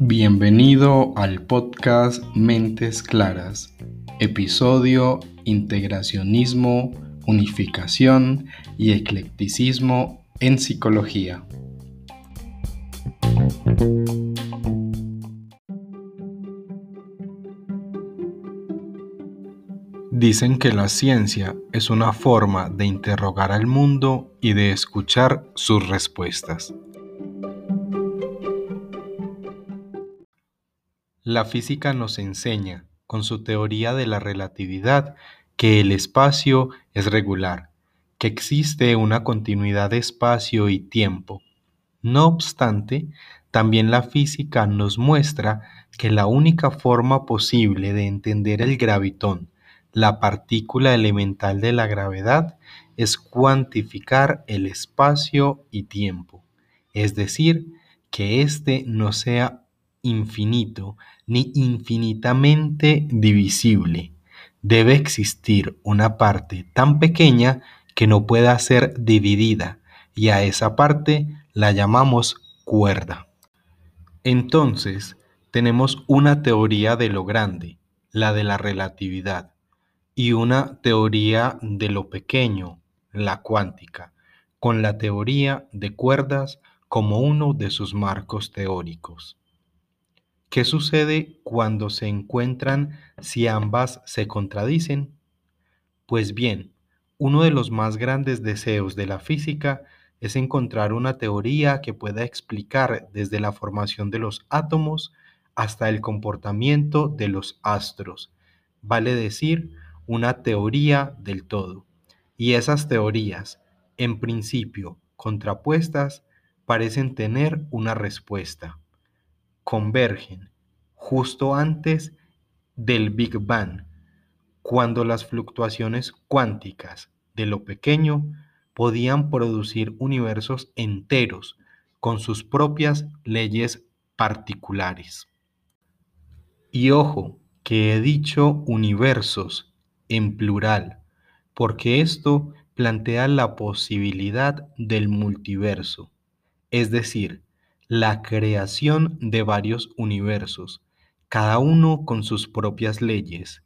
Bienvenido al podcast Mentes Claras, episodio Integracionismo, Unificación y Eclecticismo en Psicología. Dicen que la ciencia es una forma de interrogar al mundo y de escuchar sus respuestas. La física nos enseña, con su teoría de la relatividad, que el espacio es regular, que existe una continuidad de espacio y tiempo. No obstante, también la física nos muestra que la única forma posible de entender el gravitón, la partícula elemental de la gravedad, es cuantificar el espacio y tiempo, es decir, que éste no sea infinito ni infinitamente divisible. Debe existir una parte tan pequeña que no pueda ser dividida y a esa parte la llamamos cuerda. Entonces, tenemos una teoría de lo grande, la de la relatividad, y una teoría de lo pequeño, la cuántica, con la teoría de cuerdas como uno de sus marcos teóricos. ¿Qué sucede cuando se encuentran si ambas se contradicen? Pues bien, uno de los más grandes deseos de la física es encontrar una teoría que pueda explicar desde la formación de los átomos hasta el comportamiento de los astros, vale decir, una teoría del todo. Y esas teorías, en principio contrapuestas, parecen tener una respuesta. Convergen justo antes del Big Bang, cuando las fluctuaciones cuánticas de lo pequeño podían producir universos enteros con sus propias leyes particulares. Y ojo, que he dicho universos en plural, porque esto plantea la posibilidad del multiverso, es decir, la creación de varios universos, cada uno con sus propias leyes.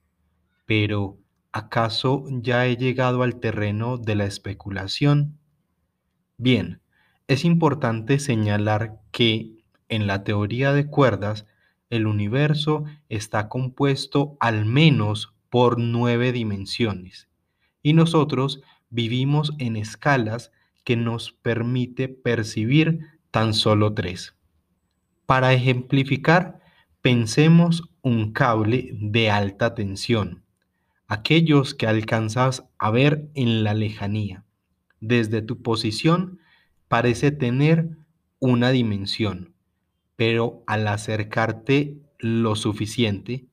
Pero, ¿acaso ya he llegado al terreno de la especulación? Bien, es importante señalar que, en la teoría de cuerdas, el universo está compuesto al menos por nueve dimensiones. Y nosotros vivimos en escalas que nos permite percibir tan solo tres. Para ejemplificar, pensemos un cable de alta tensión, aquellos que alcanzas a ver en la lejanía. Desde tu posición parece tener una dimensión, pero al acercarte lo suficiente,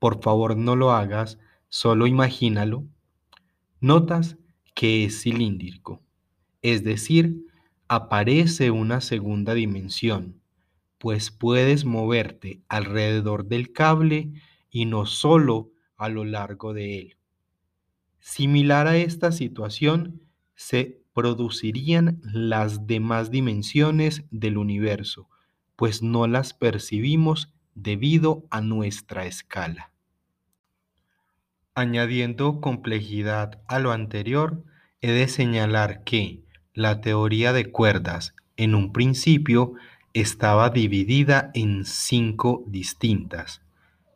por favor no lo hagas, solo imagínalo, notas que es cilíndrico, es decir, aparece una segunda dimensión, pues puedes moverte alrededor del cable y no solo a lo largo de él. Similar a esta situación, se producirían las demás dimensiones del universo, pues no las percibimos debido a nuestra escala. Añadiendo complejidad a lo anterior, he de señalar que la teoría de cuerdas en un principio estaba dividida en cinco distintas,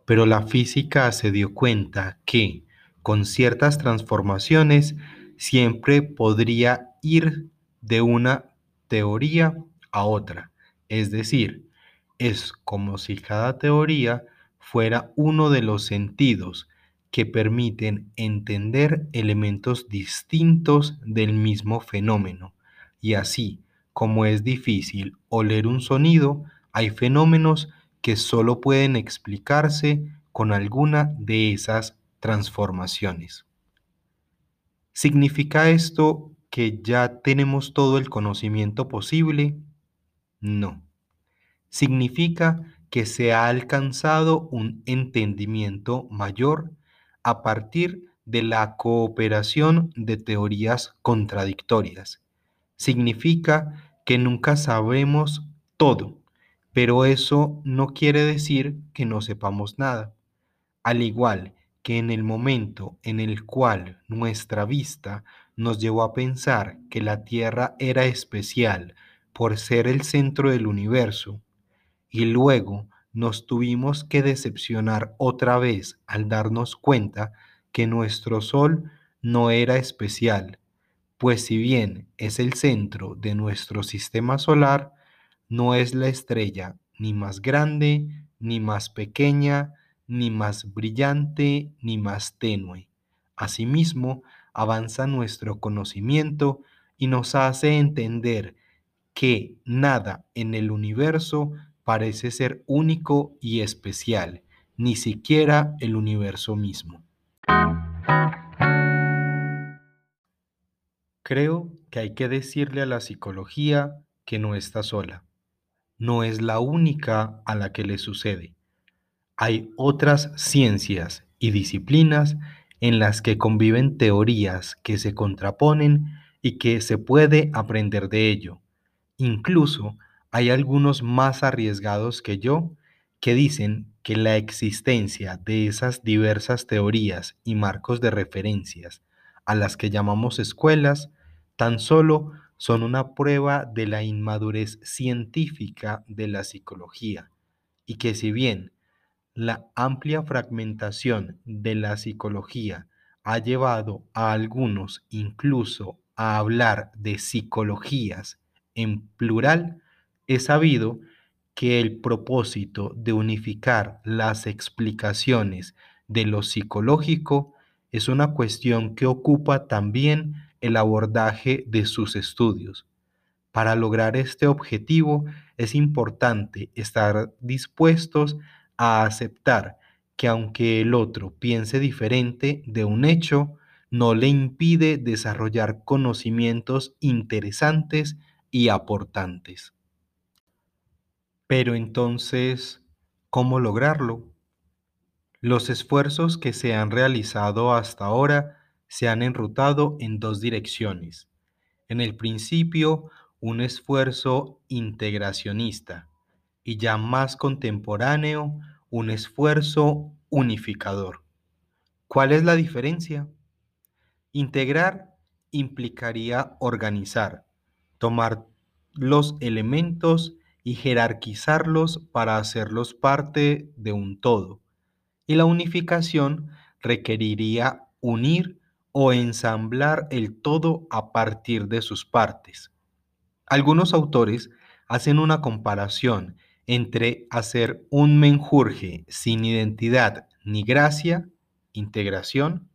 pero la física se dio cuenta que, con ciertas transformaciones, siempre podría ir de una teoría a otra, es decir, es como si cada teoría fuera uno de los sentidos que permiten entender elementos distintos del mismo fenómeno. Y así como es difícil oler un sonido, hay fenómenos que solo pueden explicarse con alguna de esas transformaciones. ¿Significa esto que ya tenemos todo el conocimiento posible? No. Significa que se ha alcanzado un entendimiento mayor a partir de la cooperación de teorías contradictorias, Significa que nunca sabemos todo, pero eso no quiere decir que no sepamos nada. Al igual que en el momento en el cual nuestra vista nos llevó a pensar que la Tierra era especial por ser el centro del universo, y luego nos tuvimos que decepcionar otra vez al darnos cuenta que nuestro Sol no era especial, pues si bien es el centro de nuestro sistema solar, no es la estrella ni más grande, ni más pequeña, ni más brillante, ni más tenue. Asimismo, avanza nuestro conocimiento y nos hace entender que nada en el universo parece ser único y especial, ni siquiera el universo mismo. Creo que hay que decirle a la psicología que no está sola. No es la única a la que le sucede. Hay otras ciencias y disciplinas en las que conviven teorías que se contraponen y que se puede aprender de ello. Incluso hay algunos más arriesgados que yo que dicen que la existencia de esas diversas teorías y marcos de referencias a las que llamamos escuelas tan solo son una prueba de la inmadurez científica de la psicología y que si bien la amplia fragmentación de la psicología ha llevado a algunos incluso a hablar de psicologías en plural, es sabido que el propósito de unificar las explicaciones de lo psicológico es una cuestión que ocupa también el abordaje de sus estudios. Para lograr este objetivo es importante estar dispuestos a aceptar que aunque el otro piense diferente de un hecho, no le impide desarrollar conocimientos interesantes y aportantes. Pero entonces, ¿cómo lograrlo? Los esfuerzos que se han realizado hasta ahora se han enrutado en dos direcciones. En el principio, un esfuerzo integracionista y ya más contemporáneo, un esfuerzo unificador. ¿Cuál es la diferencia? Integrar implicaría organizar, tomar los elementos y jerarquizarlos para hacerlos parte de un todo. Y la unificación requeriría unir o ensamblar el todo a partir de sus partes. Algunos autores hacen una comparación entre hacer un menjurje sin identidad ni gracia, integración,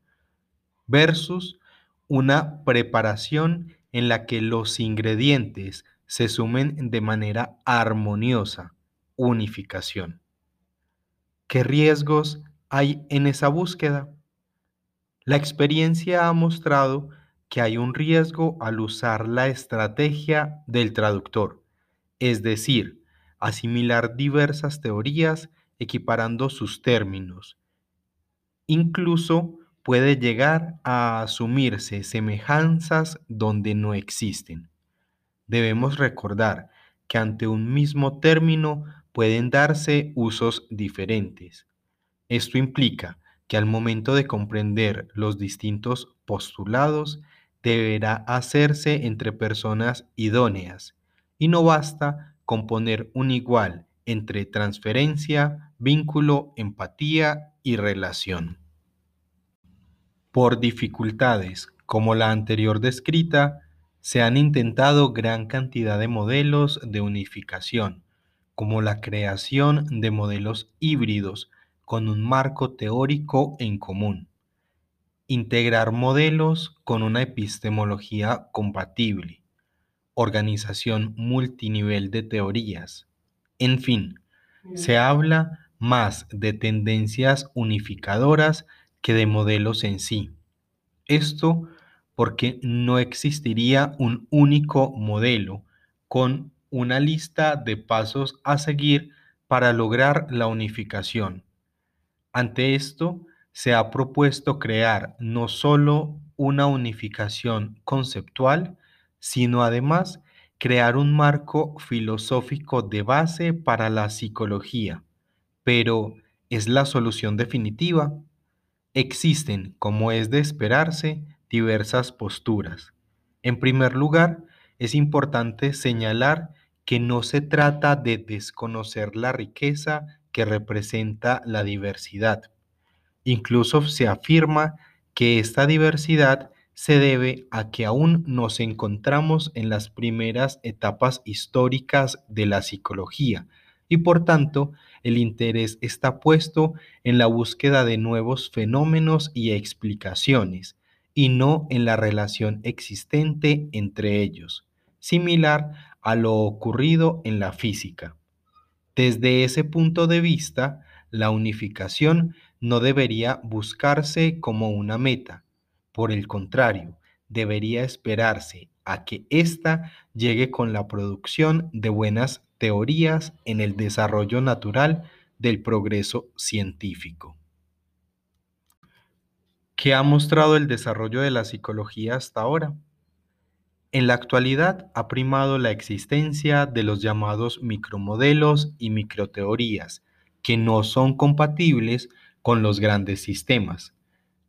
versus una preparación en la que los ingredientes se sumen de manera armoniosa, unificación. ¿Qué riesgos hay en esa búsqueda? La experiencia ha mostrado que hay un riesgo al usar la estrategia del traductor, es decir, asimilar diversas teorías equiparando sus términos. Incluso puede llegar a asumirse semejanzas donde no existen. Debemos recordar que ante un mismo término pueden darse usos diferentes. Esto implica que al momento de comprender los distintos postulados deberá hacerse entre personas idóneas y no basta con poner un igual entre transferencia, vínculo, empatía y relación. Por dificultades como la anterior descrita, se han intentado gran cantidad de modelos de unificación, como la creación de modelos híbridos con un marco teórico en común, integrar modelos con una epistemología compatible, organización multinivel de teorías. En fin, se habla más de tendencias unificadoras que de modelos en sí. Esto porque no existiría un único modelo con una lista de pasos a seguir para lograr la unificación. Ante esto, se ha propuesto crear no solo una unificación conceptual, sino además crear un marco filosófico de base para la psicología. Pero, ¿es la solución definitiva? Existen, como es de esperarse, diversas posturas. En primer lugar, es importante señalar que no se trata de desconocer la riqueza que representa la diversidad. Incluso se afirma que esta diversidad se debe a que aún nos encontramos en las primeras etapas históricas de la psicología y por tanto el interés está puesto en la búsqueda de nuevos fenómenos y explicaciones y no en la relación existente entre ellos, similar a lo ocurrido en la física. Desde ese punto de vista, la unificación no debería buscarse como una meta, por el contrario, debería esperarse a que ésta llegue con la producción de buenas teorías en el desarrollo natural del progreso científico. ¿Qué ha mostrado el desarrollo de la psicología hasta ahora? En la actualidad ha primado la existencia de los llamados micromodelos y microteorías, que no son compatibles con los grandes sistemas,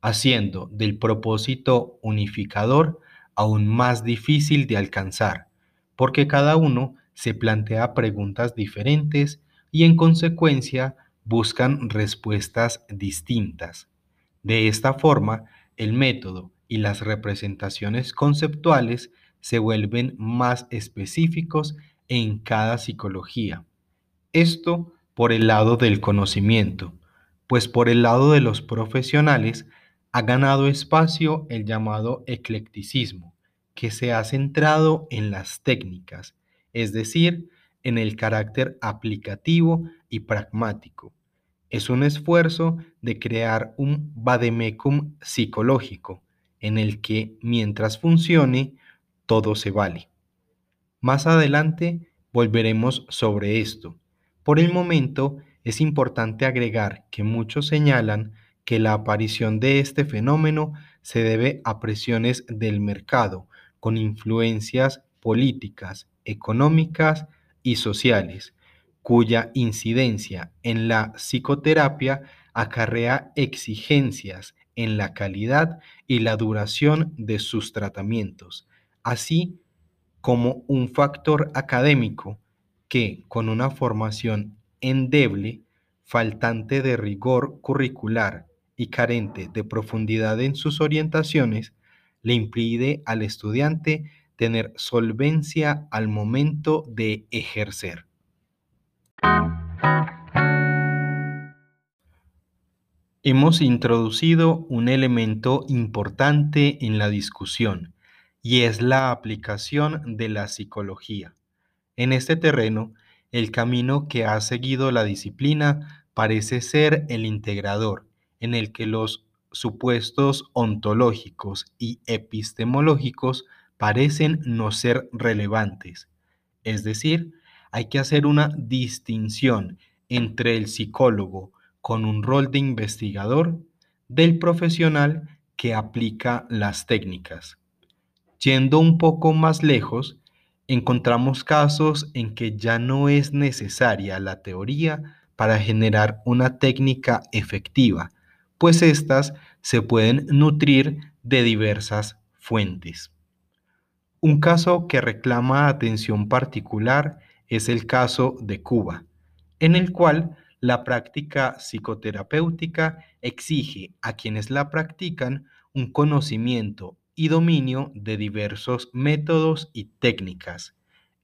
haciendo del propósito unificador aún más difícil de alcanzar, porque cada uno se plantea preguntas diferentes y en consecuencia buscan respuestas distintas. De esta forma, el método y las representaciones conceptuales se vuelven más específicos en cada psicología. Esto por el lado del conocimiento, pues por el lado de los profesionales ha ganado espacio el llamado eclecticismo, que se ha centrado en las técnicas, es decir, en el carácter aplicativo y pragmático. Es un esfuerzo de crear un vademecum psicológico, en el que mientras funcione, todo se vale. Más adelante volveremos sobre esto. Por el momento, es importante agregar que muchos señalan que la aparición de este fenómeno se debe a presiones del mercado con influencias políticas, económicas y sociales, cuya incidencia en la psicoterapia acarrea exigencias en la calidad y la duración de sus tratamientos, así como un factor académico que, con una formación endeble, faltante de rigor curricular y carente de profundidad en sus orientaciones, le impide al estudiante tener solvencia al momento de ejercer. Hemos introducido un elemento importante en la discusión y es la aplicación de la psicología. En este terreno, el camino que ha seguido la disciplina parece ser el integrador, en el que los supuestos ontológicos y epistemológicos parecen no ser relevantes. Es decir, hay que hacer una distinción entre el psicólogo con un rol de investigador del profesional que aplica las técnicas. Yendo un poco más lejos, encontramos casos en que ya no es necesaria la teoría para generar una técnica efectiva, pues éstas se pueden nutrir de diversas fuentes. Un caso que reclama atención particular es el caso de Cuba, en el cual la práctica psicoterapéutica exige a quienes la practican un conocimiento y dominio de diversos métodos y técnicas.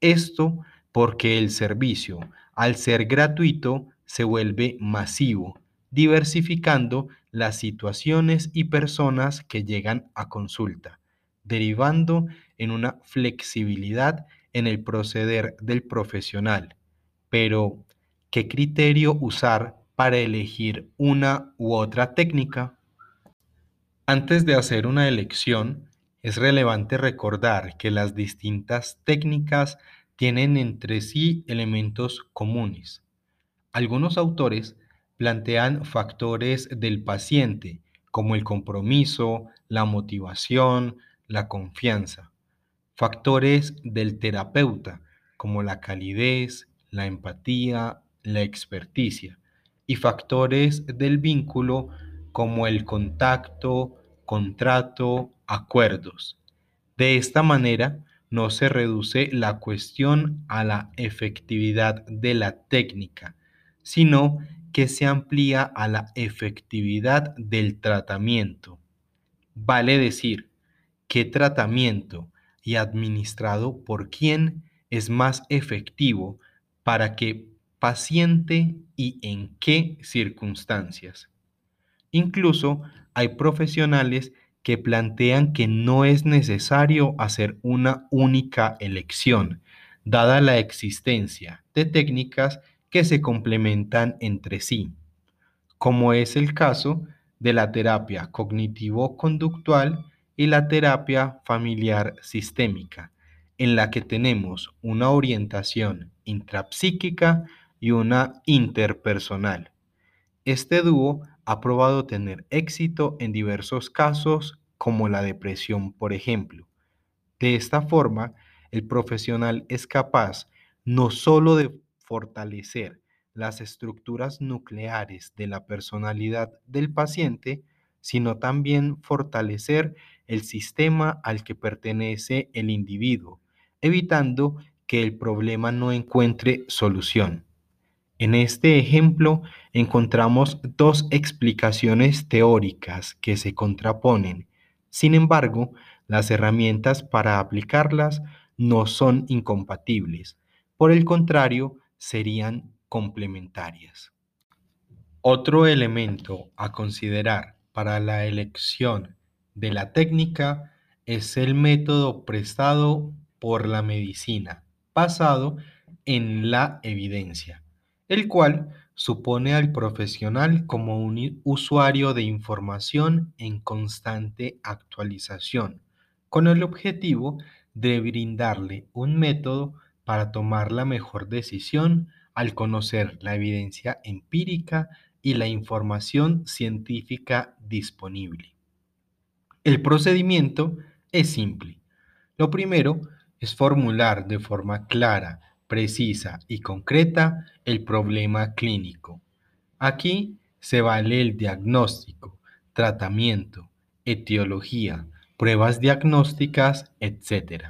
Esto porque el servicio, al ser gratuito, se vuelve masivo, diversificando las situaciones y personas que llegan a consulta, derivando en una flexibilidad en el proceder del profesional. Pero, ¿qué criterio usar para elegir una u otra técnica? Antes de hacer una elección, es relevante recordar que las distintas técnicas tienen entre sí elementos comunes algunos autores plantean factores del paciente como el compromiso, la motivación, la confianza, factores del terapeuta como la calidez, la empatía, la experticia y factores del vínculo como el contacto, contrato, acuerdos. De esta manera, no se reduce la cuestión a la efectividad de la técnica, sino que se amplía a la efectividad del tratamiento. Vale decir, qué tratamiento y administrado por quién es más efectivo para qué paciente y en qué circunstancias. Incluso hay profesionales que plantean que no es necesario hacer una única elección, dada la existencia de técnicas que se complementan entre sí, como es el caso de la terapia cognitivo-conductual y la terapia familiar sistémica, en la que tenemos una orientación intrapsíquica y una interpersonal. Este dúo ha probado tener éxito en diversos casos como la depresión, por ejemplo. De esta forma, el profesional es capaz no solo de fortalecer las estructuras nucleares de la personalidad del paciente, sino también fortalecer el sistema al que pertenece el individuo, evitando que el problema no encuentre solución. En este ejemplo encontramos dos explicaciones teóricas que se contraponen. Sin embargo, las herramientas para aplicarlas no son incompatibles. Por el contrario, serían complementarias. Otro elemento a considerar para la elección de la técnica es el método prestado por la medicina, basado en la evidencia el cual supone al profesional como un usuario de información en constante actualización, con el objetivo de brindarle un método para tomar la mejor decisión al conocer la evidencia empírica y la información científica disponible. El procedimiento es simple. Lo primero es formular de forma clara precisa y concreta el problema clínico. Aquí se vale el diagnóstico, tratamiento, etiología, pruebas diagnósticas, etc.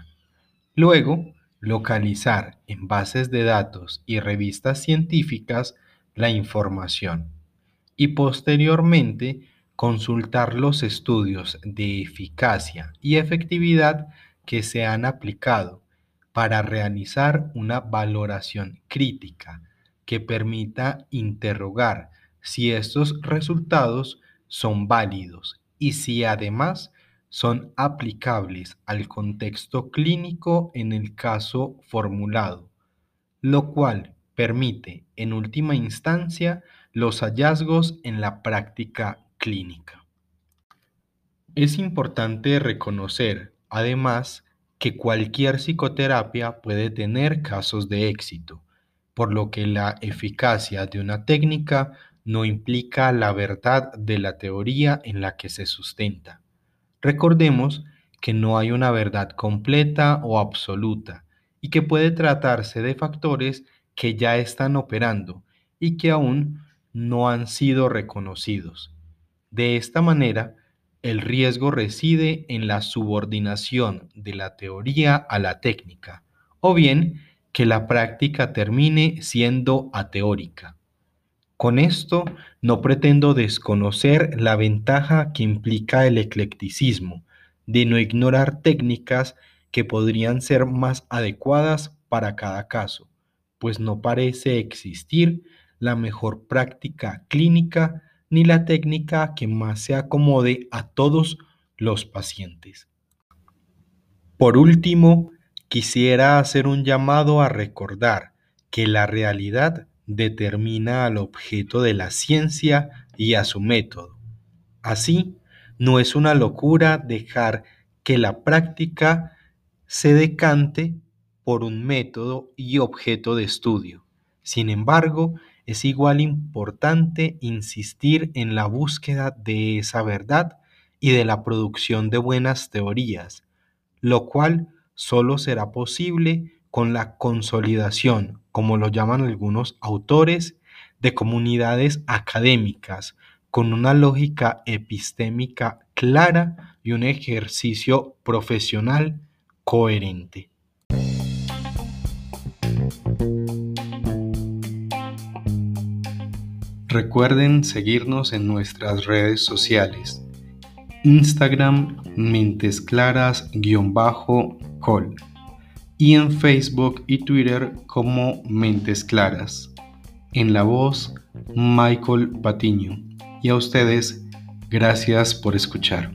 Luego, localizar en bases de datos y revistas científicas la información y posteriormente consultar los estudios de eficacia y efectividad que se han aplicado para realizar una valoración crítica que permita interrogar si estos resultados son válidos y si además son aplicables al contexto clínico en el caso formulado, lo cual permite en última instancia los hallazgos en la práctica clínica. Es importante reconocer, además, que cualquier psicoterapia puede tener casos de éxito, por lo que la eficacia de una técnica no implica la verdad de la teoría en la que se sustenta. Recordemos que no hay una verdad completa o absoluta y que puede tratarse de factores que ya están operando y que aún no han sido reconocidos. De esta manera, el riesgo reside en la subordinación de la teoría a la técnica, o bien que la práctica termine siendo ateórica. Con esto no pretendo desconocer la ventaja que implica el eclecticismo, de no ignorar técnicas que podrían ser más adecuadas para cada caso, pues no parece existir la mejor práctica clínica ni la técnica que más se acomode a todos los pacientes. Por último, quisiera hacer un llamado a recordar que la realidad determina al objeto de la ciencia y a su método. Así, no es una locura dejar que la práctica se decante por un método y objeto de estudio. Sin embargo, es igual importante insistir en la búsqueda de esa verdad y de la producción de buenas teorías, lo cual solo será posible con la consolidación, como lo llaman algunos autores, de comunidades académicas con una lógica epistémica clara y un ejercicio profesional coherente. Recuerden seguirnos en nuestras redes sociales. Instagram Mentes Claras-Col y en Facebook y Twitter como Mentes Claras. En la voz, Michael Patiño. Y a ustedes, gracias por escuchar.